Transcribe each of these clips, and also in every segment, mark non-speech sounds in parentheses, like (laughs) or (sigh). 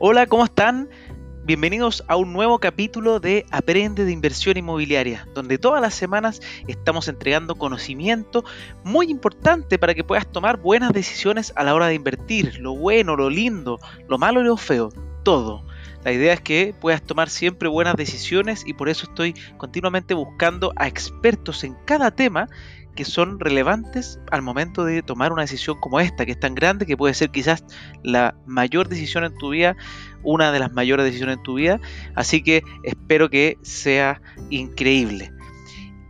Hola, ¿cómo están? Bienvenidos a un nuevo capítulo de Aprende de Inversión Inmobiliaria, donde todas las semanas estamos entregando conocimiento muy importante para que puedas tomar buenas decisiones a la hora de invertir, lo bueno, lo lindo, lo malo y lo feo, todo. La idea es que puedas tomar siempre buenas decisiones y por eso estoy continuamente buscando a expertos en cada tema que son relevantes al momento de tomar una decisión como esta, que es tan grande que puede ser quizás la mayor decisión en tu vida, una de las mayores decisiones en tu vida. Así que espero que sea increíble.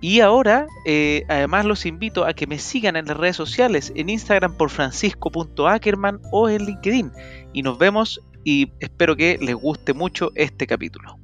Y ahora, eh, además los invito a que me sigan en las redes sociales, en Instagram por francisco.ackerman o en LinkedIn. Y nos vemos y espero que les guste mucho este capítulo.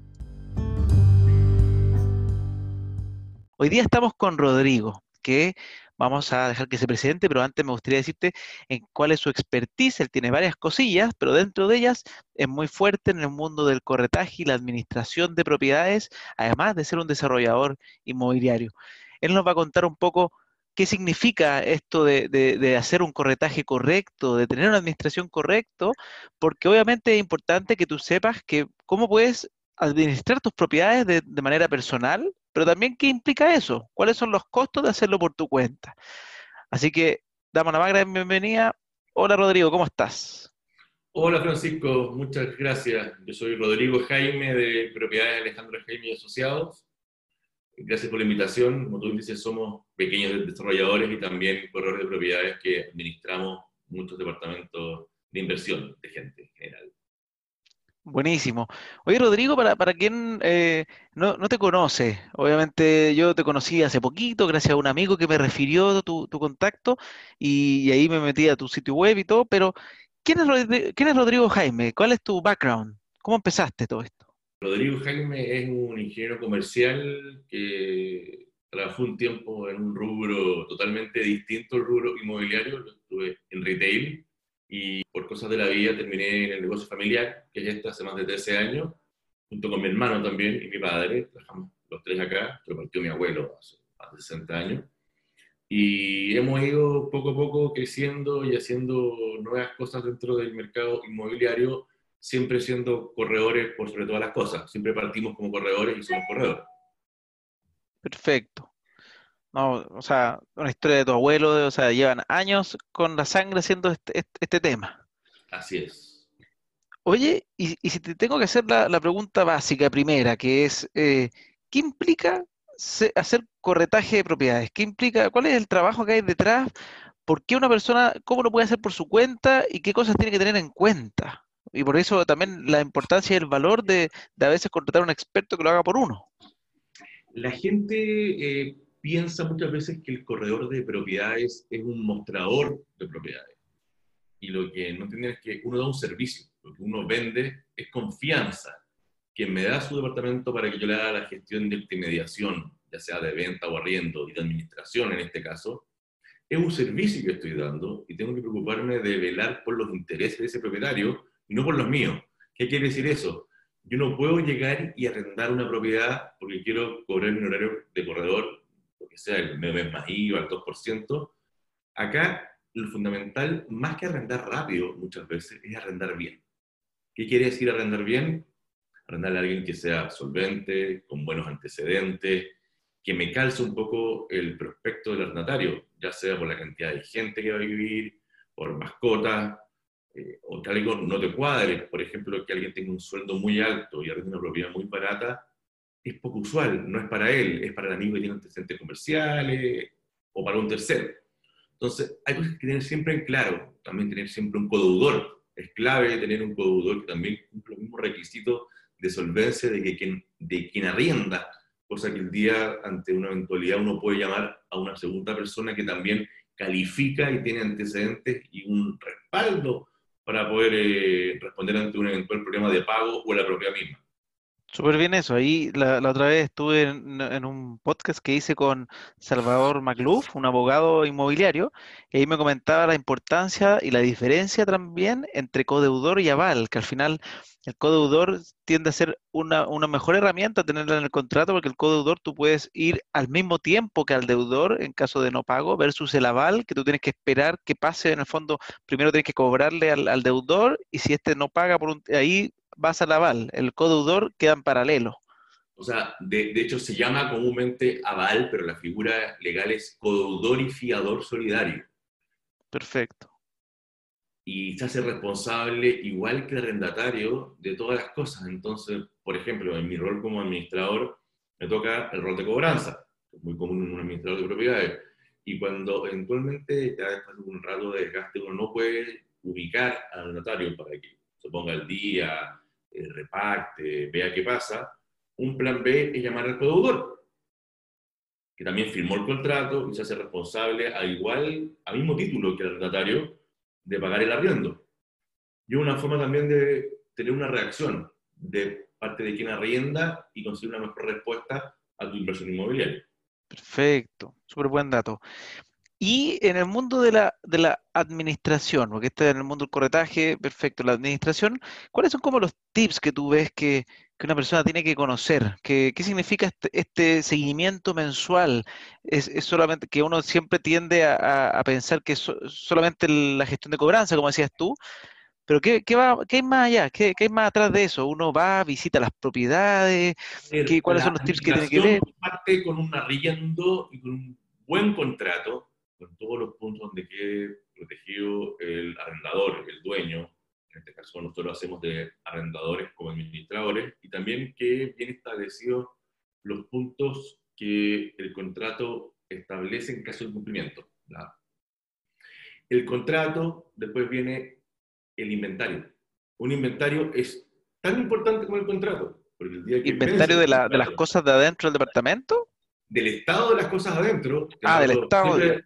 Hoy día estamos con Rodrigo que vamos a dejar que se presente, pero antes me gustaría decirte en cuál es su expertise. Él tiene varias cosillas, pero dentro de ellas es muy fuerte en el mundo del corretaje y la administración de propiedades, además de ser un desarrollador inmobiliario. Él nos va a contar un poco qué significa esto de, de, hacer un corretaje correcto, de tener una administración correcta, porque obviamente es importante que tú sepas que cómo puedes administrar tus propiedades de, de manera personal pero también, ¿qué implica eso? ¿Cuáles son los costos de hacerlo por tu cuenta? Así que damos una más gran bienvenida. Hola Rodrigo, ¿cómo estás? Hola Francisco, muchas gracias. Yo soy Rodrigo Jaime de Propiedades Alejandro Jaime y Asociados. Gracias por la invitación. Como tú dices, somos pequeños desarrolladores y también corredores de propiedades que administramos muchos departamentos de inversión de gente en general. Buenísimo. Oye, Rodrigo, para, para quien eh, no, te conoce, obviamente yo te conocí hace poquito, gracias a un amigo que me refirió tu, tu contacto y, ahí me metí a tu sitio web y todo, pero ¿quién es, ¿quién es Rodrigo Jaime? ¿Cuál es tu background? ¿Cómo empezaste todo esto? Rodrigo Jaime es un ingeniero comercial que trabajó un tiempo en un rubro totalmente distinto al rubro inmobiliario, estuve en retail y por cosas de la vida terminé en el negocio familiar, que es este hace más de 13 años, junto con mi hermano también y mi padre, trabajamos los tres acá, lo partió mi abuelo hace más de 60 años, y hemos ido poco a poco creciendo y haciendo nuevas cosas dentro del mercado inmobiliario, siempre siendo corredores por sobre todas las cosas, siempre partimos como corredores y somos corredores. Perfecto. No, o sea, una historia de tu abuelo, o sea, llevan años con la sangre haciendo este, este, este tema. Así es. Oye, y, si te tengo que hacer la, pregunta básica primera, que es, eh, ¿qué implica hacer corretaje de propiedades? ¿Qué implica, cuál es el trabajo que hay detrás? ¿Por qué una persona, cómo lo puede hacer por su cuenta y qué cosas tiene que tener en cuenta? Y por eso también la importancia y el valor de, a veces contratar a un experto que lo haga por uno. La gente eh, piensa muchas veces que el corredor de propiedades es un mostrador de propiedades. Y lo que no entienden es que uno da un servicio, lo que uno vende es confianza. Quien me da su departamento para que yo le haga la gestión de intermediación, ya sea de venta o arriendo y de administración en este caso, es un servicio que estoy dando y tengo que preocuparme de velar por los intereses de ese propietario y no por los míos. ¿Qué quiere decir eso? Yo no puedo llegar y arrendar una propiedad porque quiero cobrar mi horario de corredor que sea el mes más IVA, el 2%, acá lo fundamental, más que arrendar rápido muchas veces, es arrendar bien. ¿Qué quiere decir arrendar bien? Arrendar a alguien que sea solvente, con buenos antecedentes, que me calce un poco el prospecto del arrendatario, ya sea por la cantidad de gente que va a vivir, por mascotas, eh, o que algo no te cuadre, por ejemplo, que alguien tenga un sueldo muy alto y arrende una propiedad muy barata, es poco usual, no es para él, es para el amigo que tiene antecedentes comerciales o para un tercero. Entonces, hay cosas que tener siempre en claro, también tener siempre un codeudor. Es clave tener un codeudor que también cumple los mismos requisitos de solvencia de, que quien, arrienda, cosa que el día, ante una eventualidad, uno puede llamar a una segunda persona que también califica y tiene antecedentes y un respaldo para poder eh, responder ante un eventual problema de pago o la propiedad misma. Súper bien eso. Ahí la, la otra vez estuve en, en un podcast que hice con Salvador Macluf, un abogado inmobiliario, y ahí me comentaba la importancia y la diferencia también entre codeudor y aval, que al final el codeudor tiende a ser una, una mejor herramienta tenerla en el contrato, porque el codeudor tú puedes ir al mismo tiempo que al deudor en caso de no pago, versus el aval, que tú tienes que esperar que pase en el fondo, primero tienes que cobrarle al, al deudor, y si este no paga por un, ahí vas al aval, el codeudor queda en paralelo. O sea, de, de, hecho se llama comúnmente aval, pero la figura legal es codeudor y fiador solidario. Perfecto. Y se hace responsable, igual que el arrendatario, de todas las cosas. Entonces, por ejemplo, en mi rol como administrador, me toca el rol de cobranza, es muy común en un administrador de propiedades. Y cuando eventualmente, ya después de un rato de desgaste, uno no puede ubicar al arrendatario para que se ponga al día, eh, reparte, vea qué pasa. Un plan B es llamar al codeudor, que también firmó el contrato y se hace responsable al igual, al mismo título que el arrendatario, de pagar el arriendo. Y una forma también de tener una reacción de parte de quien arrienda y conseguir una mejor respuesta a tu inversión inmobiliaria. Perfecto, súper buen dato. Y en el mundo de la, de la administración, porque este en el mundo del corretaje, perfecto, la administración, ¿cuáles son como los tips que tú ves que, que una persona tiene que conocer? ¿Qué, qué significa este, este, seguimiento mensual? ¿Es, ¿Es, solamente que uno siempre tiende a, a pensar que es so, solamente la gestión de cobranza, como decías tú? Pero ¿qué, qué, va, qué hay más allá? ¿Qué, ¿Qué, hay más atrás de eso? ¿Uno va, visita las propiedades? ¿Qué, ¿Cuáles son los tips que tiene que ver? Parte con un arriendo y con un buen contrato con todos los puntos donde quede protegido el arrendador, el dueño, en este caso nosotros lo hacemos de arrendadores como administradores, y también que bien establecidos los puntos que el contrato establece en caso de incumplimiento. ¿verdad? El contrato, después viene el inventario. Un inventario es tan importante como el contrato. Porque el día que ¿Inventario de, la, de las cosas de adentro del departamento? Del estado de las cosas adentro. Ah, del estado. De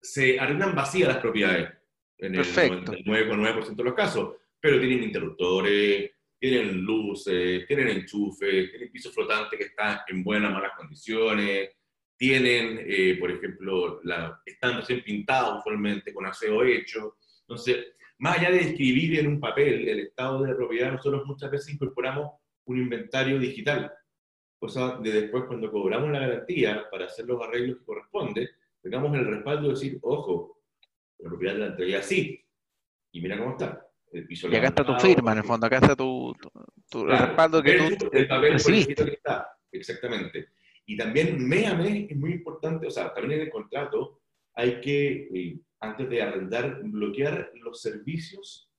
se arrendan vacías las propiedades en el 99,9% de los casos, pero tienen interruptores, tienen luces, tienen enchufes, tienen piso flotante que está en buenas malas condiciones, tienen, eh, por ejemplo, la, están recién pintados usualmente con aseo hecho. Entonces, más allá de escribir en un papel el estado de la propiedad, nosotros muchas veces incorporamos un inventario digital. Cosa de después, cuando cobramos la garantía para hacer los arreglos que corresponde, tengamos el respaldo de decir, ojo, la propiedad de la entregué así, y mira cómo está. El piso y acá está tu firma, en el fondo, acá está tu, tu, respaldo que tú el papel recibiste. Que está, exactamente. Y también mes a mes es muy importante, o sea, también en el contrato hay que, eh, antes de arrendar, bloquear los servicios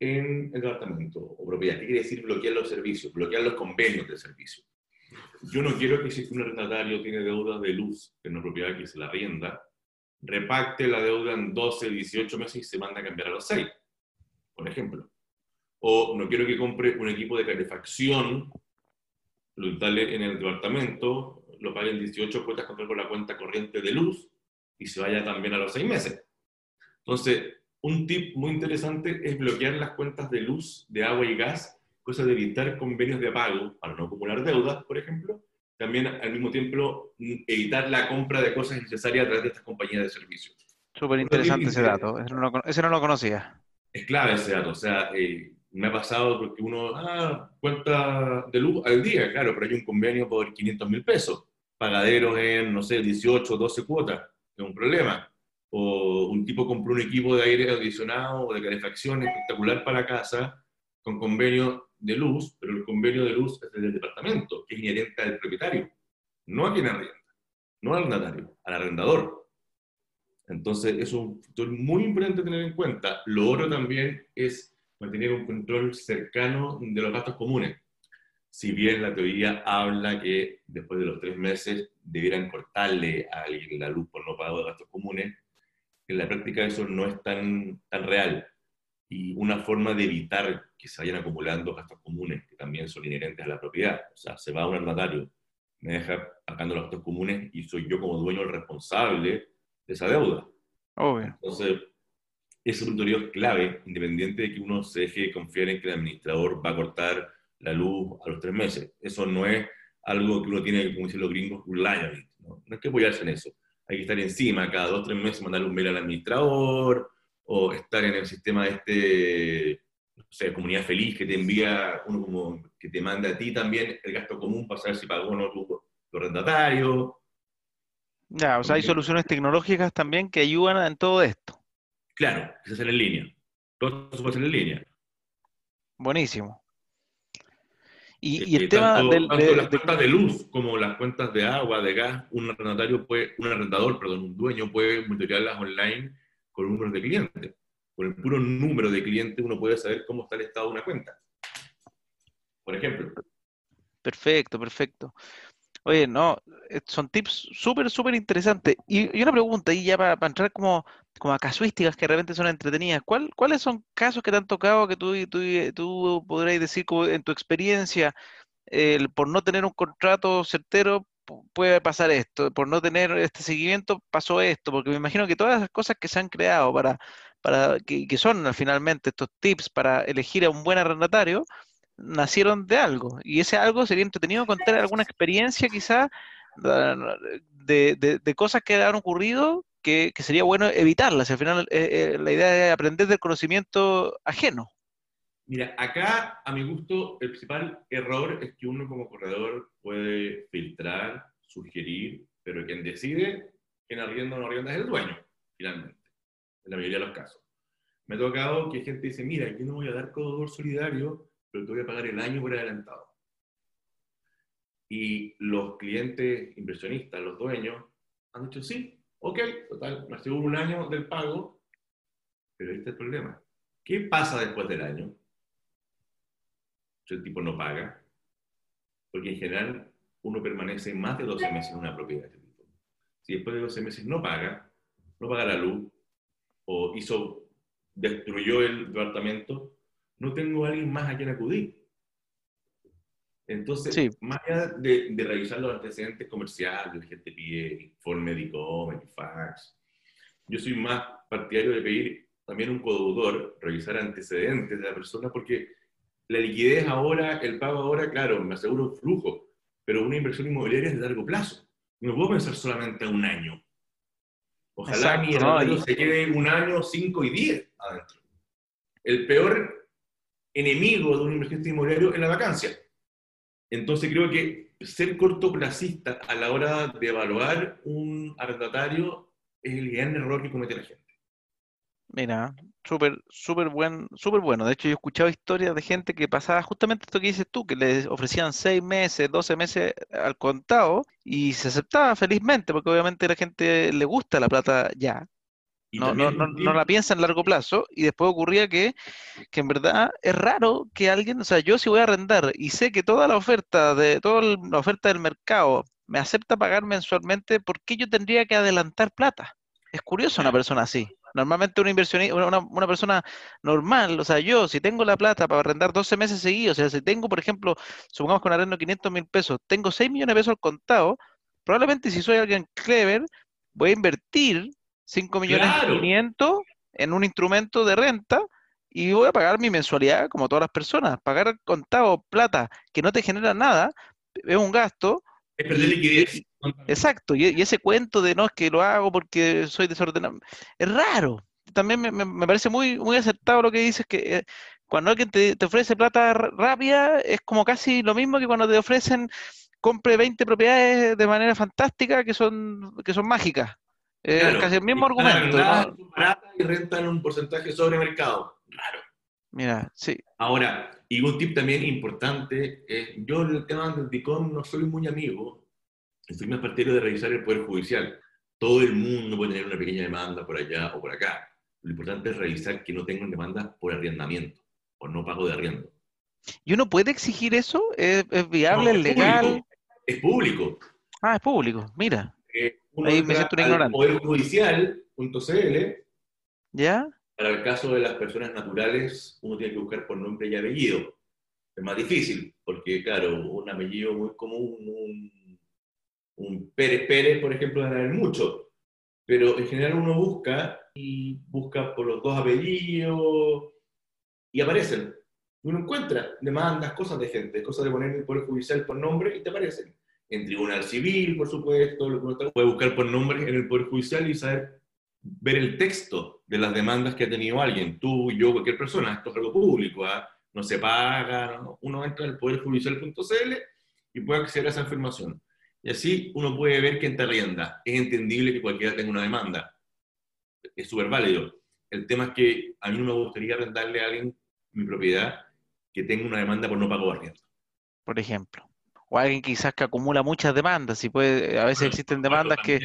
en el departamento o propiedad. ¿Qué quiere decir bloquear los servicios? Bloquear los convenios de servicio. Yo no quiero que si un arrendatario tiene deuda de luz en una propiedad que se la rienda, repacte la deuda en 12, 18 meses y se manda a cambiar a los 6, por ejemplo. O no quiero que compre un equipo de calefacción, lo instale en el departamento, lo pague en 18 cuotas con la cuenta corriente de luz y se vaya también a los 6 meses. Entonces, un tip muy interesante es bloquear las cuentas de luz, de agua y gas cosa de evitar convenios de pago para no acumular deudas, por ejemplo. También, al mismo tiempo, evitar la compra de cosas necesarias a través de estas compañías de servicios. Súper interesante ese dato, ese no, lo, ese no, lo, conocía. Es clave ese dato, o sea, eh, me ha pasado porque uno, ah, cuenta de luz al día, claro, pero hay un convenio por 500 mil pesos, pagaderos en, no sé, 18, 12 cuotas, es un problema. O un tipo compró un equipo de aire acondicionado o de calefacción espectacular para la casa, con convenio de luz, pero el convenio de luz es del departamento, que es inherente al propietario, no a quien arrienda, no al arrendatario, al arrendador. Entonces, es un factor muy importante tener en cuenta. Lo otro también es mantener un control cercano de los gastos comunes. Si bien la teoría habla que después de los tres meses debieran cortarle a alguien la luz por no pago de gastos comunes, en la práctica eso no es tan, tan real y una forma de evitar que se vayan acumulando gastos comunes que también son inherentes a la propiedad. O sea, se va un arrendatario, me deja pagando los gastos comunes y soy yo como dueño el responsable de esa deuda. Obvio. Entonces, ese es un es clave, independiente de que uno se deje confiar en que el administrador va a cortar la luz a los tres meses. Eso no es algo que uno tiene, como dicen los gringos, reliability. ¿no? no hay que apoyarse en eso. Hay que estar encima, cada dos o tres meses mandarle un mail al administrador, o estar en el sistema de este, no sé, comunidad feliz que te envía, uno como que te manda a ti también el gasto común para saber si pagó o no tu, tu arrendatario. Ya, o sea, hay soluciones tecnológicas también que ayudan en todo esto. Claro, que se hace en línea. Todo eso se puede hacer en línea. Buenísimo. Y, y el eh, tema tanto, del, tanto de- las cuentas de luz como las cuentas de agua, de gas, un arrendatario puede, un arrendador, perdón, un dueño puede monitorearlas online con números de clientes. Con el puro número de clientes uno puede saber cómo está el estado de una cuenta. Por ejemplo. Perfecto, perfecto. Oye, no, eh, son tips súper, súper interesantes. Y, una pregunta, y ya para, entrar como, como a casuísticas que de repente son entretenidas, ¿cuál, cuáles son casos que te han tocado que tú, tú, tú podrías decir en tu experiencia, por no tener un contrato certero puede pasar esto, por no tener este seguimiento pasó esto, porque me imagino que todas las cosas que se han creado para, para que, que son finalmente estos tips para elegir a un buen arrendatario, nacieron de algo. Y ese algo sería entretenido contar alguna experiencia quizá de, de- de cosas que han ocurrido que, que sería bueno evitarlas. Al final eh, eh, la idea es aprender del conocimiento ajeno. Mira, acá, a mi gusto, el principal error es que uno como corredor puede filtrar, sugerir, pero quien decide quién arrienda o no arrienda es el dueño, finalmente, en la mayoría de los casos. Me ha tocado que gente dice, mira, yo no voy a dar codador solidario, pero te voy a pagar el año por adelantado. Y los clientes inversionistas, los dueños, han dicho, sí, ok, total, me aseguro un año del pago, pero ahí está el problema. ¿Qué pasa después del año? El tipo no paga, porque en general uno permanece más de 12 meses en una propiedad de este tipo. Si después de 12 meses no paga, no paga la luz, o hizo, destruyó el departamento, no tengo a alguien más a quien acudir. Entonces, Sí. más allá de, de revisar los antecedentes comerciales, la gente pide informe de e fax, yo soy más partidario de pedir también un codeudor, revisar antecedentes de la persona, porque la liquidez ahora, el pago ahora, claro, me aseguro un flujo, pero una inversión inmobiliaria es de largo plazo. No puedo pensar solamente a un año. Ojalá mi se quede un año, cinco y diez adentro. El peor enemigo de un inversionista inmobiliario es la vacancia. Entonces creo que ser cortoplacista a la hora de evaluar un arrendatario es el gran error que comete la gente. Mira, súper, súper buen, súper bueno. De hecho, yo he escuchado historias de gente que pasaba justamente esto que dices tú, que les ofrecían seis meses, doce meses al contado y se aceptaba felizmente, porque obviamente la gente le gusta la plata ya. No, no, no, no la piensa en largo plazo y después ocurría que, que en verdad es raro que alguien, o sea, yo si voy a arrendar y sé que toda la oferta de toda la oferta del mercado me acepta pagar mensualmente, ¿por qué yo tendría que adelantar plata? Es curioso una persona así. Normalmente una inversionista, una, una- persona normal, o sea, yo si tengo la plata para arrendar 12 meses seguidos, o sea, si tengo, por ejemplo, supongamos que un arrendo de 500 mil pesos, tengo 6 millones de pesos al contado, probablemente si soy alguien clever, voy a invertir 5 millones Claro. 500 en un instrumento de renta y voy a pagar mi mensualidad como todas las personas. Pagar contado plata que no te genera nada es un gasto. es perder y- liquidez. Exacto, y, y ese cuento de no es que lo hago porque soy desordenado, es raro. También me, me- parece muy, muy acertado lo que dices, que eh, cuando alguien te, te ofrece plata rápida es como casi lo mismo que cuando te ofrecen compre 20 propiedades de manera fantástica que son, que son mágicas. Eh, Claro, casi el mismo argumento, y rentan un porcentaje sobre mercado. Raro. Mira, sí, Ahora, y un tip también importante, eh, yo en el tema del DICOM no soy muy amigo, estoy más partidario de revisar el Poder Judicial. Todo el mundo puede tener una pequeña demanda por allá o por acá. Lo importante es revisar que no tengan demandas por arrendamiento o no pago de arriendo. ¿Y uno puede exigir eso? ¿Es, es viable? No, ¿Es legal? Público, es público. Ah, es público, mira, Eh, uno Ahí me siento un ignorante. poderjudicial.cl ¿ya? Para el caso de las personas naturales, uno tiene que buscar por nombre y apellido. Es más difícil, porque, claro, un apellido muy común, un, un Pérez Pérez, por ejemplo, van a haber mucho. Pero en general uno busca y busca por los dos apellidos y aparecen. Uno encuentra demandas, cosas de gente, cosas de poner en el Poder Judicial por nombre y te aparecen. En Tribunal Civil, por supuesto, lo que uno puede buscar por nombre en el Poder Judicial y saber ver el texto de las demandas que ha tenido alguien, tú, yo, cualquier persona, esto es algo público, ¿ah? no se paga, uno entra en el poderjudicial.cl y puede acceder a esa información. Y así uno puede ver quién te arrienda. Es entendible que cualquiera tenga una demanda. Es súper válido. El tema es que a mí no me gustaría arrendarle a alguien mi propiedad que tenga una demanda por no pago de arriendo. Por ejemplo. O alguien quizás que acumula muchas demandas. Y puede, a veces existen demandas que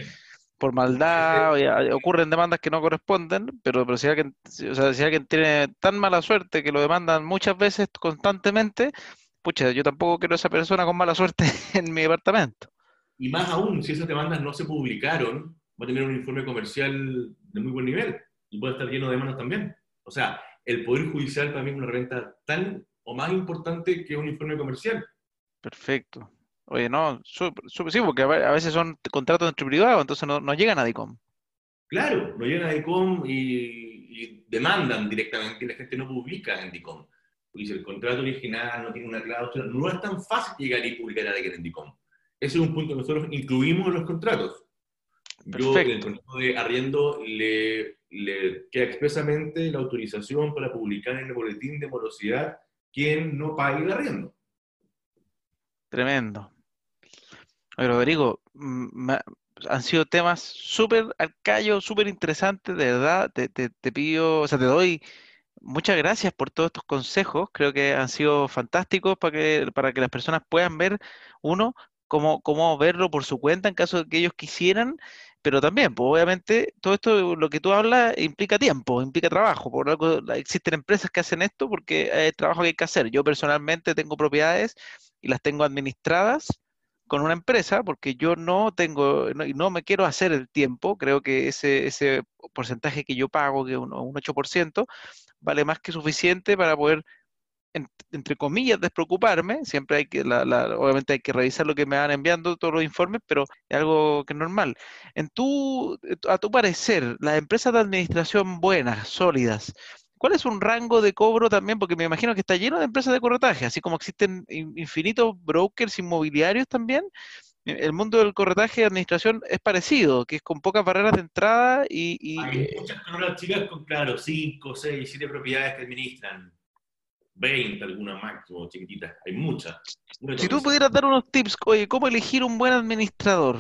por maldad, ocurren demandas que no corresponden, pero, pero si, alguien, o sea, si alguien tiene tan mala suerte que lo demandan muchas veces constantemente, pucha, yo tampoco quiero esa persona con mala suerte (laughs) en mi departamento. Y más aún, si esas demandas no se publicaron, va a tener un informe comercial de muy buen nivel y puede estar lleno de demandas también. O sea, el Poder Judicial para mí es una herramienta tan o más importante que un informe comercial. Perfecto. Oye, no, sí, porque a veces son contratos entre privados, entonces no, no llegan a DICOM. Claro, no llegan a DICOM y, demandan directamente y la gente no publica en DICOM. Dice, el contrato original no tiene una cláusula, no es tan fácil llegar y publicar a alguien en DICOM. Ese es un punto que nosotros incluimos en los contratos. Yo, en el contrato de arriendo, le, le queda expresamente la autorización para publicar en el boletín de morosidad quien no pague el arriendo. Tremendo. Rodrigo, mm, han sido temas súper arcaicos, súper interesantes, de verdad. Te, te, pido, o sea, te doy muchas gracias por todos estos consejos. Creo que han sido fantásticos para que, para que las personas puedan ver, uno, cómo, cómo verlo por su cuenta en caso de que ellos quisieran, pero también, pues obviamente, todo esto, lo que tú hablas, implica tiempo, implica trabajo. Por algo existen empresas que hacen esto porque hay trabajo que hay que hacer. Yo personalmente tengo propiedades y las tengo administradas con una empresa porque yo no tengo y no, me quiero hacer el tiempo. Creo que ese, ese porcentaje que yo pago, que es un, un 8%, vale más que suficiente para poder entre comillas, despreocuparme. Siempre hay que, obviamente hay que revisar lo que me van enviando, todos los informes, pero es algo que es normal. En tu, a tu parecer, las empresas de administración buenas, sólidas, ¿cuál es un rango de cobro también? Porque me imagino que está lleno de empresas de corretaje, así como existen infinitos brokers inmobiliarios también. Eh, el mundo del corretaje de administración es parecido, que es con pocas barreras de entrada y... Hay muchas coronas chicas con, claro, 5, 6, 7 propiedades que administran. 20, algunas máximo, chiquititas. Hay muchas. Si tú pudieras dar unos tips, oye, ¿cómo elegir un buen administrador?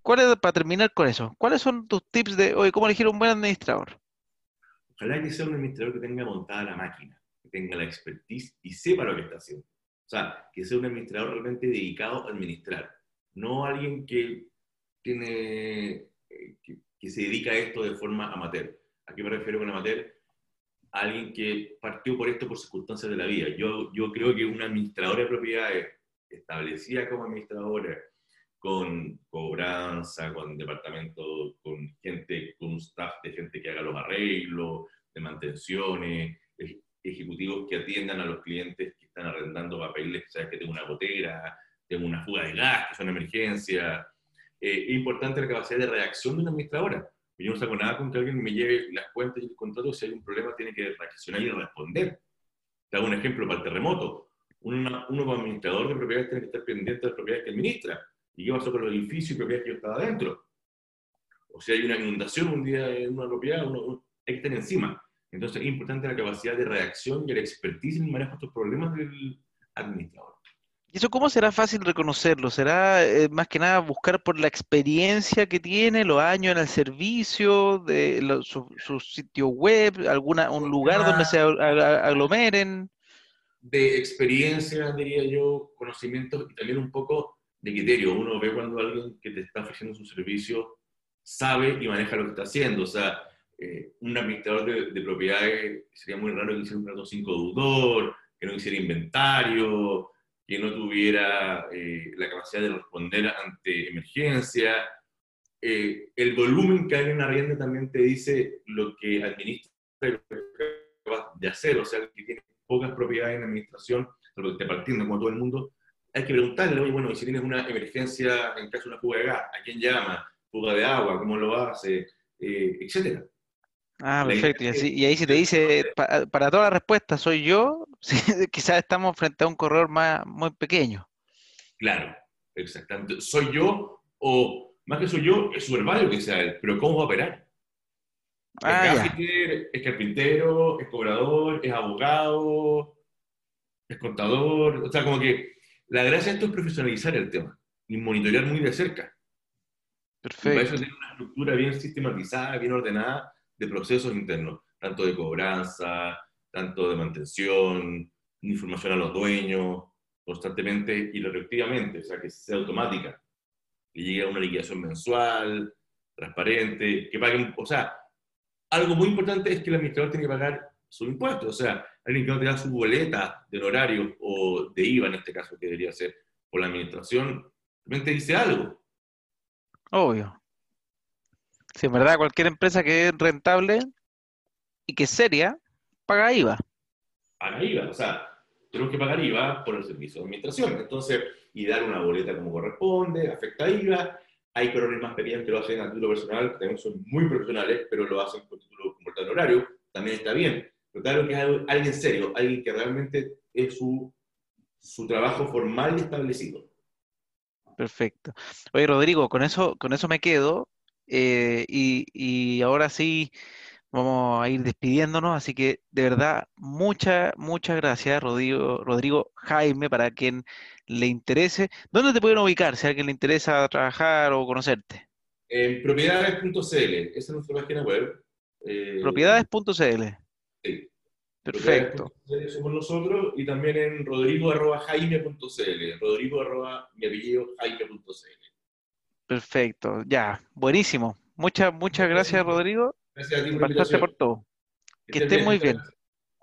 ¿Cuál es, para terminar con eso, ¿cuáles son tus tips de, oye, cómo elegir un buen administrador? Ojalá que sea un administrador que tenga montada la máquina, que tenga la expertise y sepa lo que está haciendo. O sea, que sea un administrador realmente dedicado a administrar, no alguien que tiene eh, que, se dedica a esto de forma amateur. ¿A qué me refiero con amateur? Alguien que partió por esto por circunstancias de la vida. Yo, yo creo que una administradora de propiedades establecida como administradora, con cobranza, con departamento, con gente, con un staff de gente que haga los arreglos, de mantenciones, ejecutivos que atiendan a los clientes que están arrendando papeles, sabes que tengo una gotera, tengo una fuga de gas, que es una emergencia. Eh, es importante la capacidad de reacción de una administradora. Yo no saco nada con que alguien me lleve las cuentas y el contrato, si hay un problema tiene que reaccionar y responder. Te hago un ejemplo para el terremoto. uno como administrador de propiedades tiene que estar pendiente de las propiedades que administra. ¿Y qué pasó con los edificios y propiedades que yo estaba adentro? O sea, hay una inundación un día en una propiedad, uno, hay que estar encima. Entonces es importante la capacidad de reacción y la expertise en el manejo de estos problemas del administrador. ¿Y eso cómo será fácil reconocerlo? ¿Será eh, más que nada buscar por la experiencia que tiene, los años en el servicio, de su, sitio web, alguna un lugar donde se aglomeren? De experiencia, diría yo, conocimiento y también un poco de criterio. Uno ve cuando alguien que te está ofreciendo su servicio sabe y maneja lo que está haciendo. O sea, eh, un administrador de, propiedades sería muy raro que hiciera un trato sin deudor, que no hiciera inventario, que no tuviera eh, la capacidad de responder ante emergencia. Eh, el volumen que hay en arriendo también te dice lo que administra lo que de hacer, o sea, que tiene pocas propiedades en administración, pero que partiendo como todo el mundo, hay que preguntarle, oye, bueno, y si tienes una emergencia en caso de una fuga de gas, ¿a quién llama? ¿Fuga de agua? ¿Cómo lo hace? Eh, etcétera. Ah, perfecto. Y, ahí si te dice, para, toda la respuesta soy yo, (laughs) quizás estamos frente a un corredor más, muy pequeño. Claro, exactamente. Soy yo, o más que soy yo, es súper válido que sea él, pero ¿cómo va a operar? Ah, es es carpintero, es cobrador, es abogado, es contador. O sea, como que la gracia de esto es profesionalizar el tema y monitorear muy de cerca. Perfecto. Y para eso tiene una estructura bien sistematizada, bien ordenada de procesos internos, tanto de cobranza, tanto de mantención, información a los dueños, constantemente y retroactivamente, o sea, que sea automática, que llegue a una liquidación mensual, transparente, que paguen, o sea, algo muy importante es que el administrador tiene que pagar su impuesto, o sea, alguien que no tenga su boleta de honorario o de IVA en este caso, que debería ser por la administración, realmente dice algo. Obvio. Si en verdad cualquier empresa que es rentable y que es seria, paga IVA. Paga IVA, o sea, tenemos que pagar IVA por el servicio de administración. Entonces, y dar una boleta como corresponde, afecta IVA. Hay perones más pequeños que lo hacen a título personal, que también son muy profesionales, pero lo hacen con título el horario, también está bien. Pero claro que es alguien serio, alguien que realmente es su, su trabajo formal y establecido. Perfecto. Oye, Rodrigo, con eso, con eso me quedo. Eh, y, y ahora sí, Vamos a ir despidiéndonos, así que de verdad, muchas, muchas gracias, Rodrigo, Rodrigo Jaime, para quien le interese. ¿Dónde te pueden ubicar si a alguien le interesa trabajar o conocerte? En propiedades.cl, esa es nuestra página web. Eh, propiedades.cl. Sí. Perfecto. Somos nosotros y también en rodrigo.jaime.cl, rodrigo mi apellido jaime.cl. Perfecto, ya, buenísimo. Muchas, muchas gracias, Rodrigo. Gracias a ti por por todo. Que estés muy bien.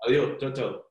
Adiós, chao, chao.